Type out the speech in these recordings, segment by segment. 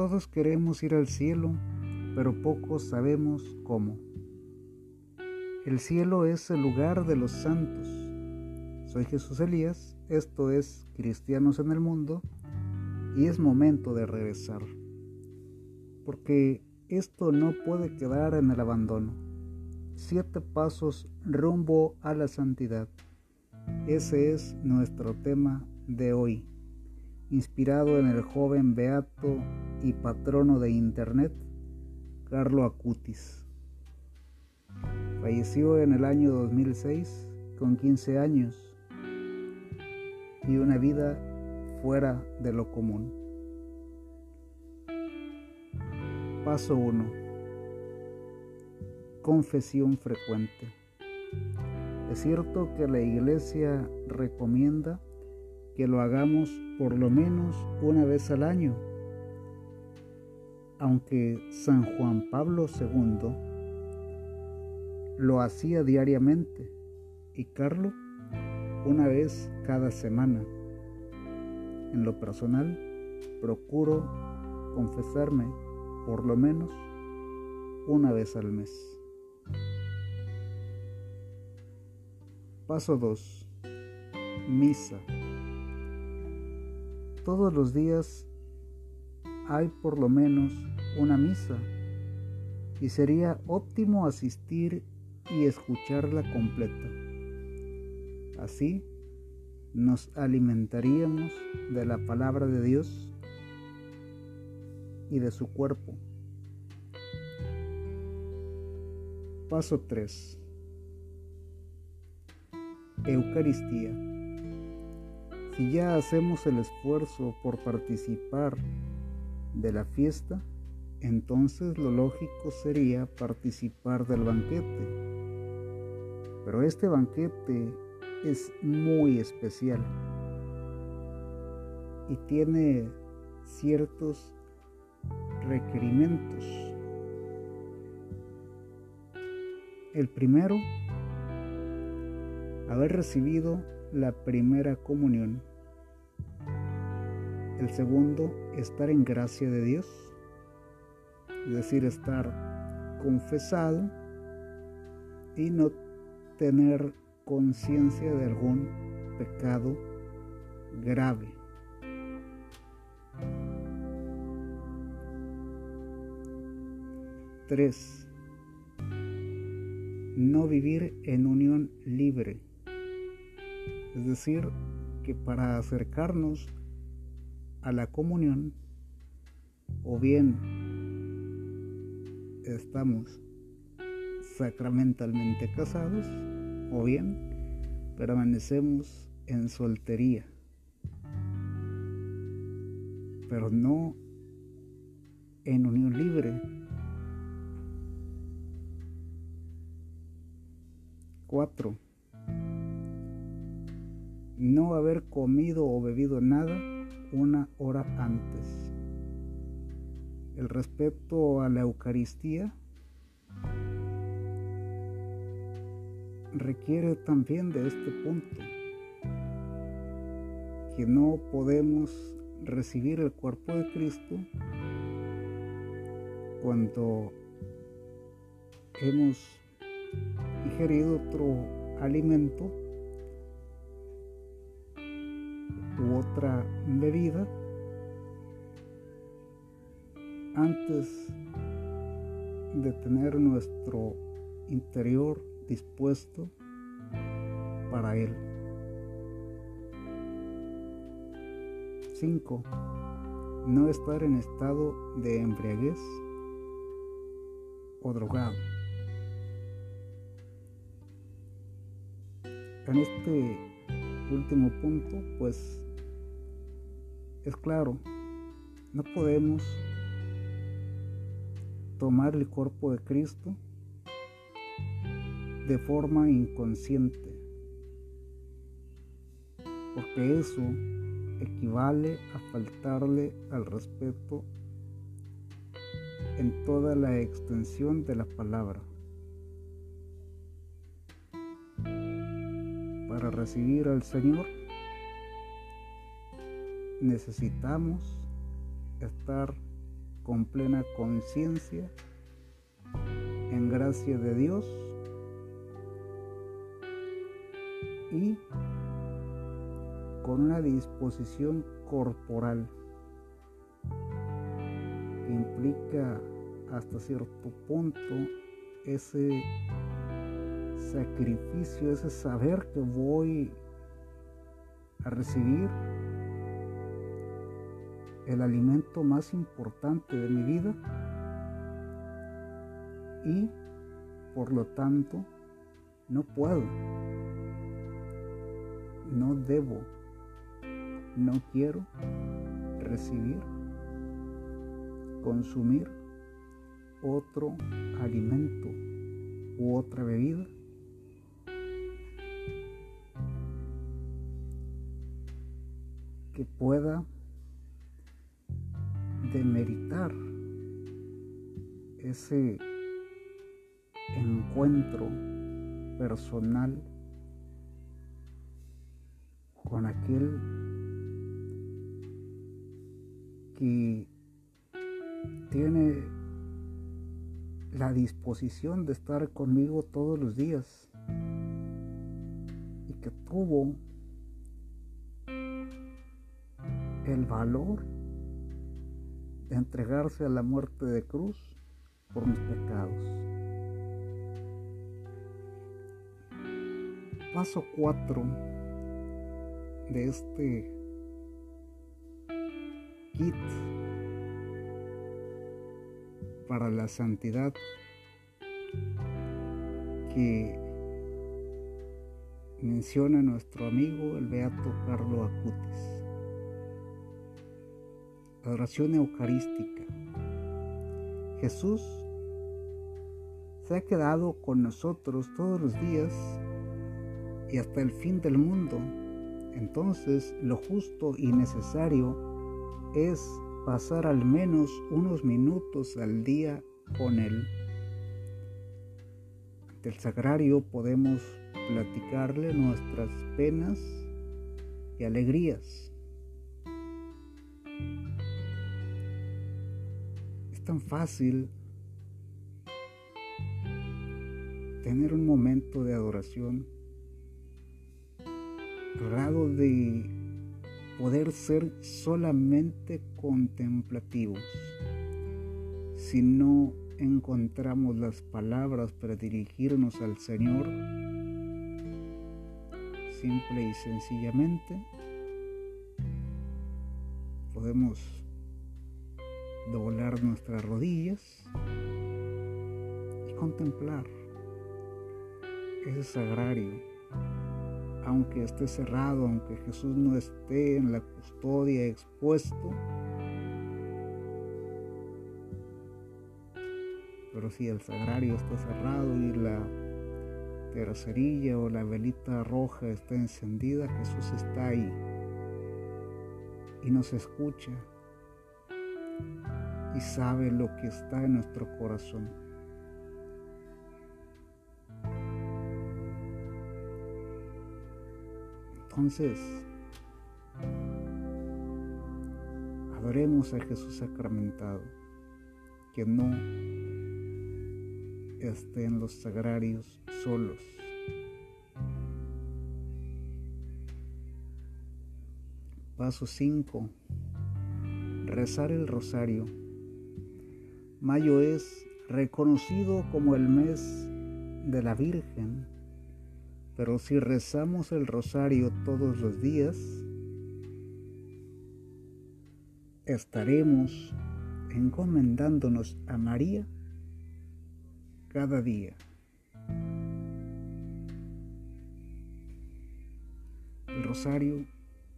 Todos queremos ir al cielo, pero pocos sabemos cómo. El cielo es el lugar de los santos. Soy Jesús Elías, esto es Cristianos en el Mundo, y es momento de regresar. Porque esto no puede quedar en el abandono. Siete pasos rumbo a la santidad. Ese es nuestro tema de hoy, inspirado en el joven beato y patrono de Internet, Carlo Acutis. Falleció en el año 2006 con 15 años y una vida fuera de lo común. Paso 1. Confesión frecuente. Es cierto que la iglesia recomienda que lo hagamos por lo menos una vez al año, aunque San Juan Pablo II lo hacía diariamente y Carlo una vez cada semana. En lo personal, procuro confesarme por lo menos una vez al mes. Paso 2. Misa. Todos los días hay por lo menos una misa y sería óptimo asistir y escucharla completa. Así nos alimentaríamos de la palabra de Dios y de su cuerpo. Paso 3. Eucaristía. Si ya hacemos el esfuerzo por participar de la fiesta, entonces lo lógico sería participar del banquete. Pero este banquete es muy especial y tiene ciertos requerimientos. El primero haber recibido la primera comunión. El segundo, estar en gracia de Dios, es decir, estar confesado y no tener conciencia de algún pecado grave. Tres, no vivir en unión libre es decir, que para acercarnos a la comunión, o bien estamos sacramentalmente casados, o bien permanecemos en soltería, pero no en unión libre. Cuatro no haber comido o bebido nada una hora antes. El respeto a la Eucaristía requiere también de este punto, que no podemos recibir el cuerpo de Cristo cuando hemos ingerido otro alimento otra bebida antes de tener nuestro interior dispuesto para Él. 5. No estar en estado de embriaguez o drogado. En este último punto, pues es claro, no podemos tomar el cuerpo de Cristo de forma inconsciente, porque eso equivale a faltarle al respeto en toda la extensión de la palabra. Para recibir al Señor necesitamos estar con plena conciencia, en gracia de Dios y con una disposición corporal. Que implica hasta cierto punto ese sacrificio, ese saber que voy a recibir el alimento más importante de mi vida y por lo tanto no puedo, no debo, no quiero recibir, consumir otro alimento u otra bebida. Que pueda demeritar ese encuentro personal con aquel que tiene la disposición de estar conmigo todos los días y que tuvo el valor entregarse a la muerte de cruz por mis pecados. Paso 4 de este kit para la santidad que menciona nuestro amigo el beato Carlo Acutis. Adoración eucarística. Jesús se ha quedado con nosotros todos los días y hasta el fin del mundo. Entonces lo justo y necesario es pasar al menos unos minutos al día con Él. Ante el sagrario podemos platicarle nuestras penas y alegrías. Tan fácil tener un momento de adoración, grado de poder ser solamente contemplativos. Si no encontramos las palabras para dirigirnos al Señor, simple y sencillamente podemos doblar nuestras rodillas y contemplar ese sagrario. Aunque esté cerrado, aunque Jesús no esté en la custodia expuesto, pero si el sagrario está cerrado y la tercerilla o la velita roja está encendida, Jesús está ahí y nos escucha y sabe lo que está en nuestro corazón. Entonces, adoremos a Jesús sacramentado, que no esté en los sagrarios solos. Paso 5. Rezar el rosario. Mayo es reconocido como el mes de la Virgen pero si rezamos el rosario todos los días, estaremos encomendándonos a María cada día. El rosario,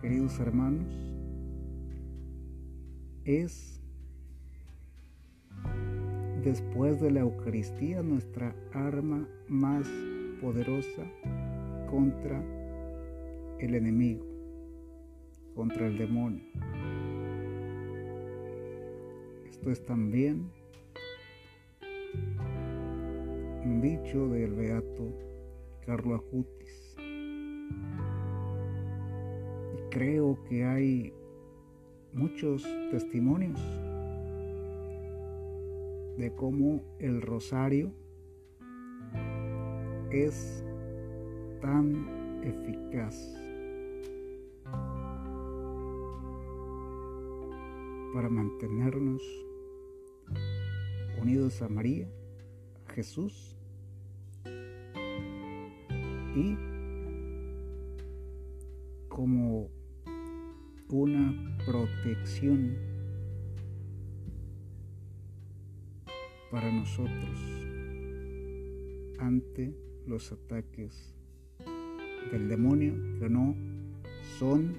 queridos hermanos, es después de la Eucaristía nuestra arma más poderosa contra el enemigo, contra el demonio. Esto es también un dicho del beato Carlo Acutis. Y creo que hay muchos testimonios de cómo el rosario es tan eficaz. Para mantenernos unidos a María, Jesús y como una protección para nosotros ante los ataques del demonio que no son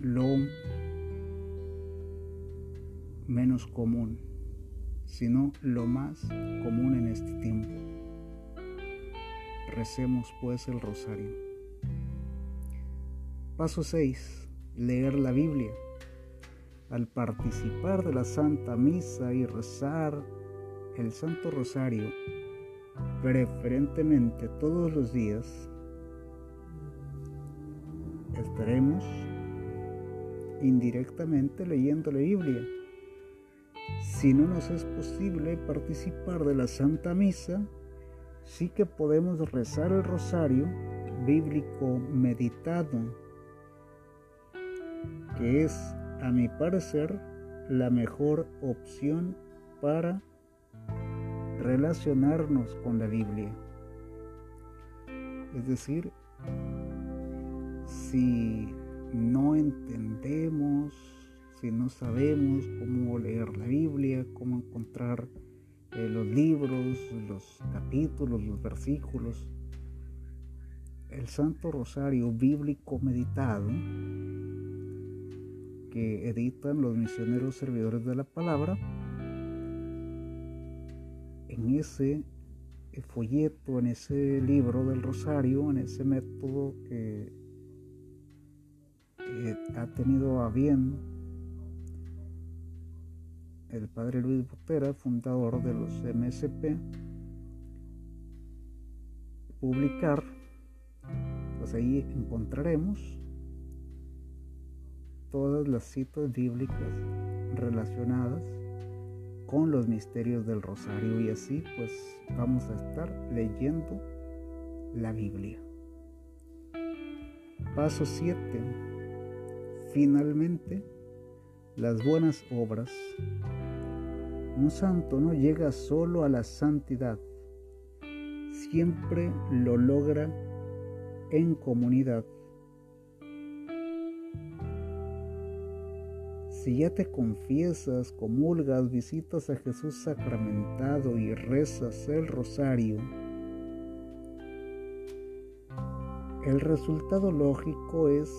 lo menos común, sino lo más común en este tiempo. Recemos pues el rosario. Paso 6. Leer la Biblia. Al participar de la Santa Misa y rezar el Santo Rosario, preferentemente todos los días, estaremos indirectamente leyendo la Biblia. Si no nos es posible participar de la Santa Misa, sí que podemos rezar el rosario bíblico meditado, que es, a mi parecer, la mejor opción para relacionarnos con la Biblia. Es decir, si no entendemos, si no sabemos cómo leer la Biblia, cómo encontrar eh, los libros, los capítulos, los versículos, el Santo Rosario Bíblico Meditado que editan los misioneros servidores de la palabra, en ese folleto, en ese libro del Rosario, en ese método que ha tenido a bien el padre Luis Botera, fundador de los MSP, publicar, pues ahí encontraremos todas las citas bíblicas relacionadas con los misterios del rosario y así pues vamos a estar leyendo la Biblia. Paso 7. Finalmente, las buenas obras. Un santo no llega solo a la santidad, siempre lo logra en comunidad. Si ya te confiesas, comulgas, visitas a Jesús sacramentado y rezas el rosario, el resultado lógico es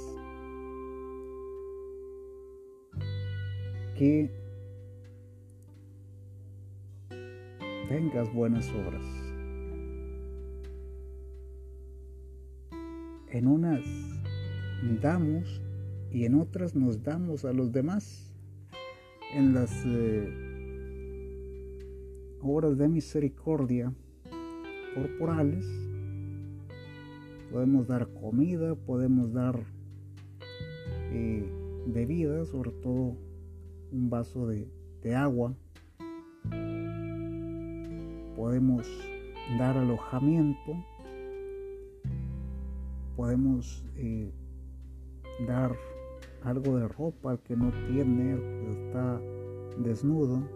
que tengas buenas obras. En unas damos y en otras nos damos a los demás. En las eh, obras de misericordia corporales podemos dar comida, podemos dar eh, bebida, sobre todo un vaso de, agua. Podemos dar alojamiento. Podemos eh, dar algo de ropa al que no tiene, que está desnudo.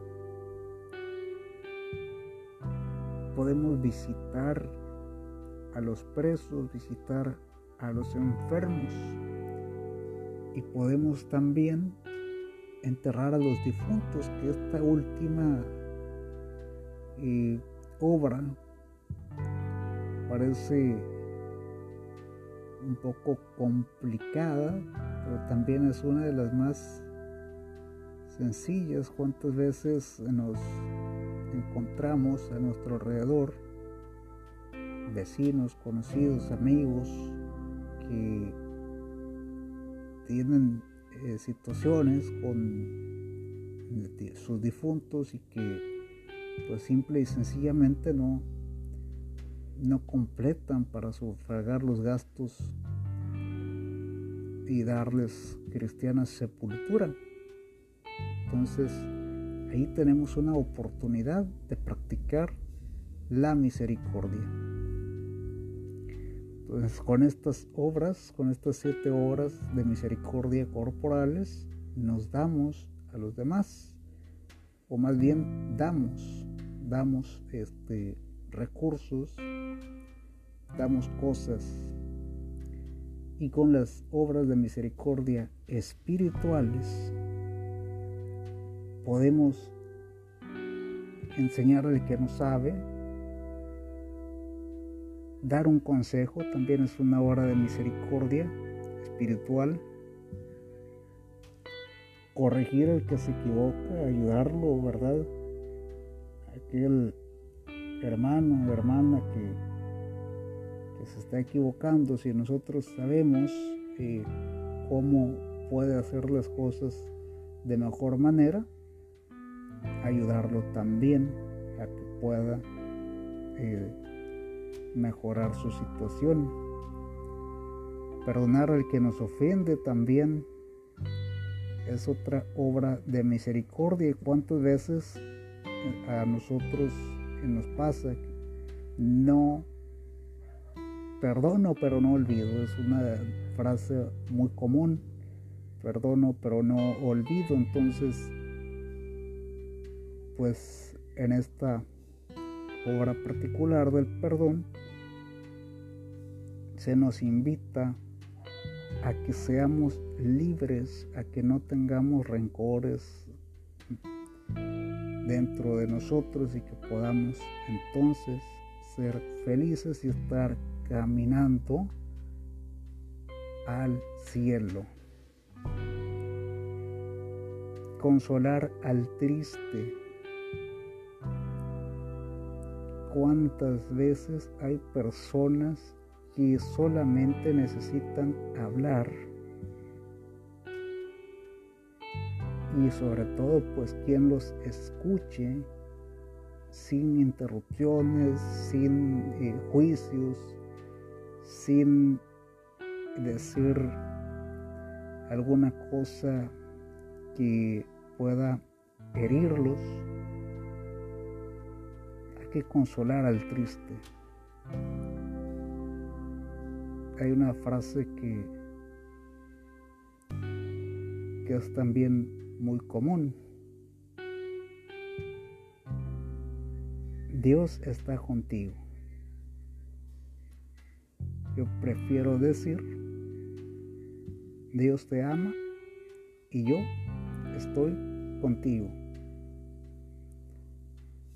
Podemos visitar a los presos, visitar a los enfermos y podemos también enterrar a los difuntos, que esta última eh, obra parece un poco complicada, pero también es una de las más sencillas. ¿Cuántas veces nos encontramos a nuestro alrededor vecinos, conocidos, amigos que tienen eh, situaciones con sus difuntos y que pues simple y sencillamente no no completan para sufragar los gastos y darles cristiana sepultura. Entonces, ahí tenemos una oportunidad de practicar la misericordia. Entonces, con estas obras, con estas siete obras de misericordia corporales, nos damos a los demás, o más bien damos, damos este, recursos, damos cosas, y con las obras de misericordia espirituales podemos enseñar al que no sabe, dar un consejo, también es una obra de misericordia espiritual, corregir al que se equivoca, ayudarlo, ¿verdad? Aquel hermano o hermana que, se está equivocando, si nosotros sabemos eh, cómo puede hacer las cosas de mejor manera, ayudarlo también a que pueda eh, mejorar su situación. Perdonar al que nos ofende también es otra obra de misericordia. ¿Cuántas veces a nosotros nos pasa no perdono pero no olvido? Es una frase muy común. Perdono pero no olvido. Entonces, pues en esta obra particular del perdón, se nos invita a que seamos libres, a que no tengamos rencores dentro de nosotros y que podamos entonces ser felices y estar caminando al cielo. Consolar al triste cuántas veces hay personas que solamente necesitan hablar y sobre todo pues quien los escuche sin interrupciones, sin eh, juicios, sin decir alguna cosa que pueda herirlos que consolar al triste. Hay una frase que, que es también muy común. Dios está contigo. Yo prefiero decir, Dios te ama y yo estoy contigo.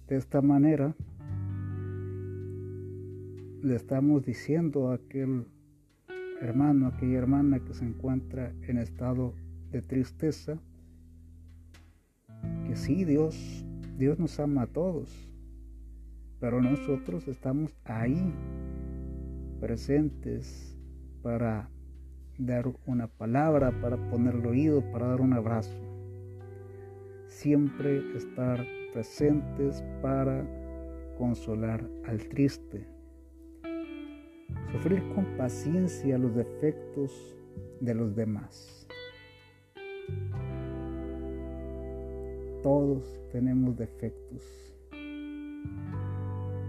De esta manera, le estamos diciendo a aquel hermano, aquella hermana que se encuentra en estado de tristeza, que sí, Dios, Dios nos ama a todos, pero nosotros estamos ahí presentes para dar una palabra, para poner el oído, para dar un abrazo. Siempre estar presentes para consolar al triste. Sufrir con paciencia los defectos de los demás. Todos tenemos defectos.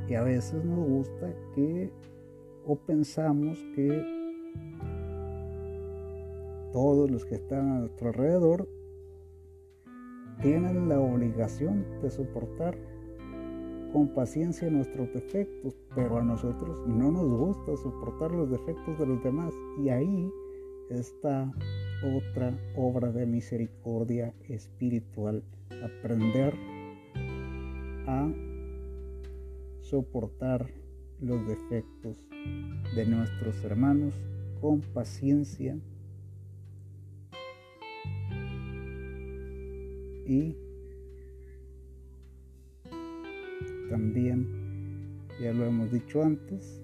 Y a veces nos gusta que o pensamos que todos los que están a nuestro alrededor tienen la obligación de soportar con paciencia nuestros defectos, pero a nosotros no nos gusta soportar los defectos de los demás. Y ahí está otra obra de misericordia espiritual, aprender a soportar los defectos de nuestros hermanos con paciencia y también, ya lo hemos dicho antes,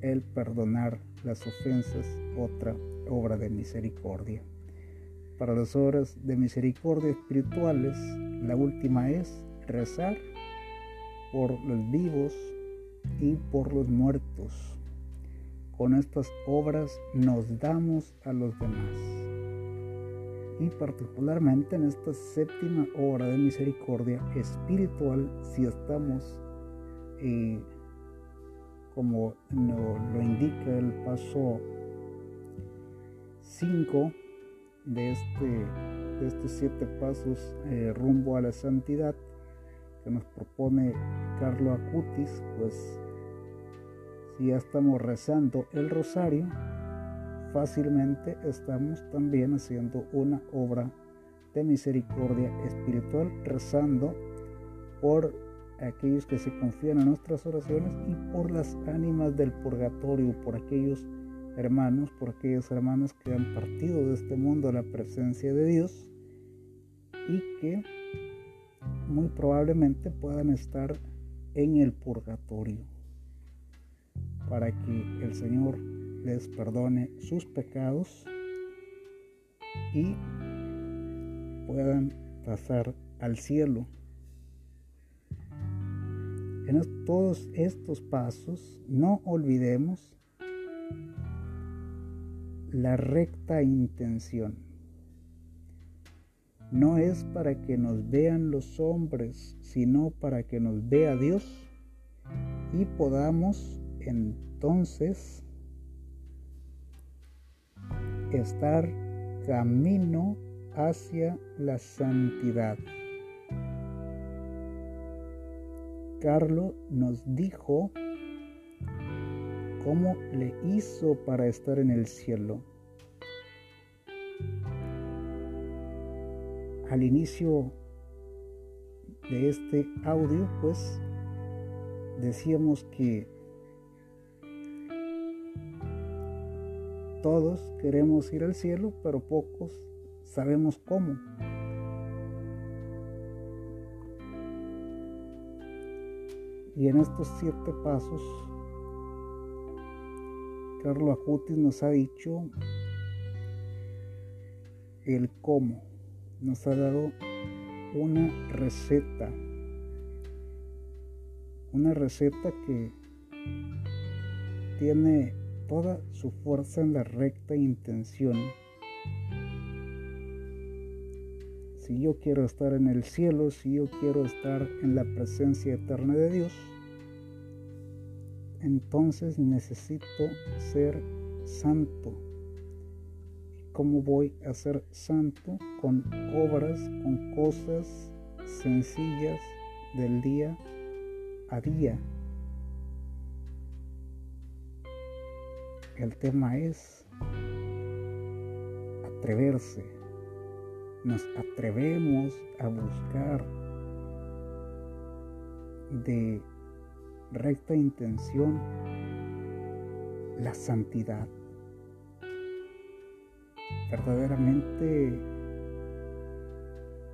el perdonar las ofensas, otra obra de misericordia. Para las obras de misericordia espirituales, la última es rezar por los vivos y por los muertos. Con estas obras nos damos a los demás y particularmente en esta séptima hora de misericordia espiritual si estamos eh, como lo indica el paso 5 de, este, de estos siete pasos eh, rumbo a la santidad que nos propone Carlo Acutis, pues si ya estamos rezando el rosario, fácilmente estamos también haciendo una obra de misericordia espiritual, rezando por aquellos que se confían en nuestras oraciones y por las ánimas del purgatorio, por aquellos hermanos, por aquellas hermanas que han partido de este mundo a la presencia de Dios y que muy probablemente puedan estar en el purgatorio para que el Señor les perdone sus pecados y puedan pasar al cielo. En todos estos pasos no olvidemos la recta intención. No es para que nos vean los hombres, sino para que nos vea Dios y podamos entonces estar camino hacia la santidad. Carlos nos dijo cómo le hizo para estar en el cielo. Al inicio de este audio, pues decíamos que todos queremos ir al cielo, pero pocos sabemos cómo. Y en estos siete pasos, Carlos Acutis nos ha dicho el cómo. Nos ha dado una receta. Una receta que tiene toda su fuerza en la recta intención. Si yo quiero estar en el cielo, si yo quiero estar en la presencia eterna de Dios, entonces necesito ser santo. ¿Cómo voy a ser santo? Con obras, con cosas sencillas del día a día. El tema es atreverse nos atrevemos a buscar de recta intención la santidad. Verdaderamente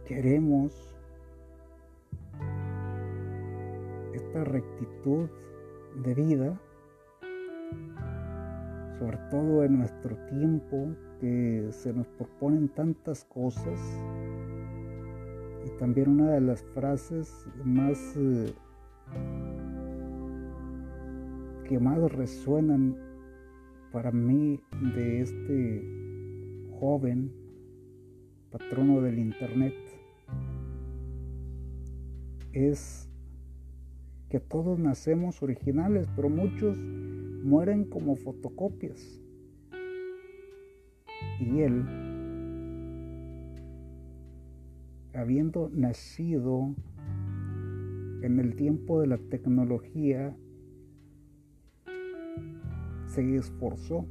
queremos esta rectitud de vida, sobre todo en nuestro tiempo que se nos proponen tantas cosas. Y también una de las frases más eh, que más resuenan para mí de este joven patrono del internet es que todos nacemos originales, pero muchos mueren como fotocopias. Y él, habiendo nacido en el tiempo de la tecnología, se esforzó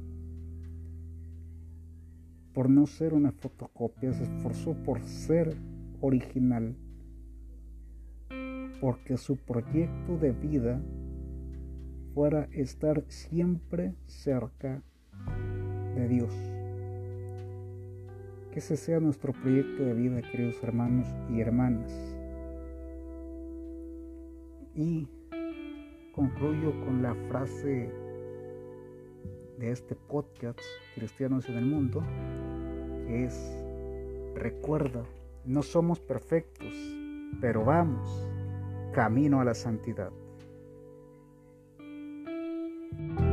por no ser una fotocopia, se esforzó por ser original, porque su proyecto de vida fuera estar siempre cerca de Dios. Que ese sea nuestro proyecto de vida, queridos hermanos y hermanas. Y concluyo con la frase de este podcast, Cristianos en el Mundo, que es, recuerda, no somos perfectos, pero vamos camino a la santidad. you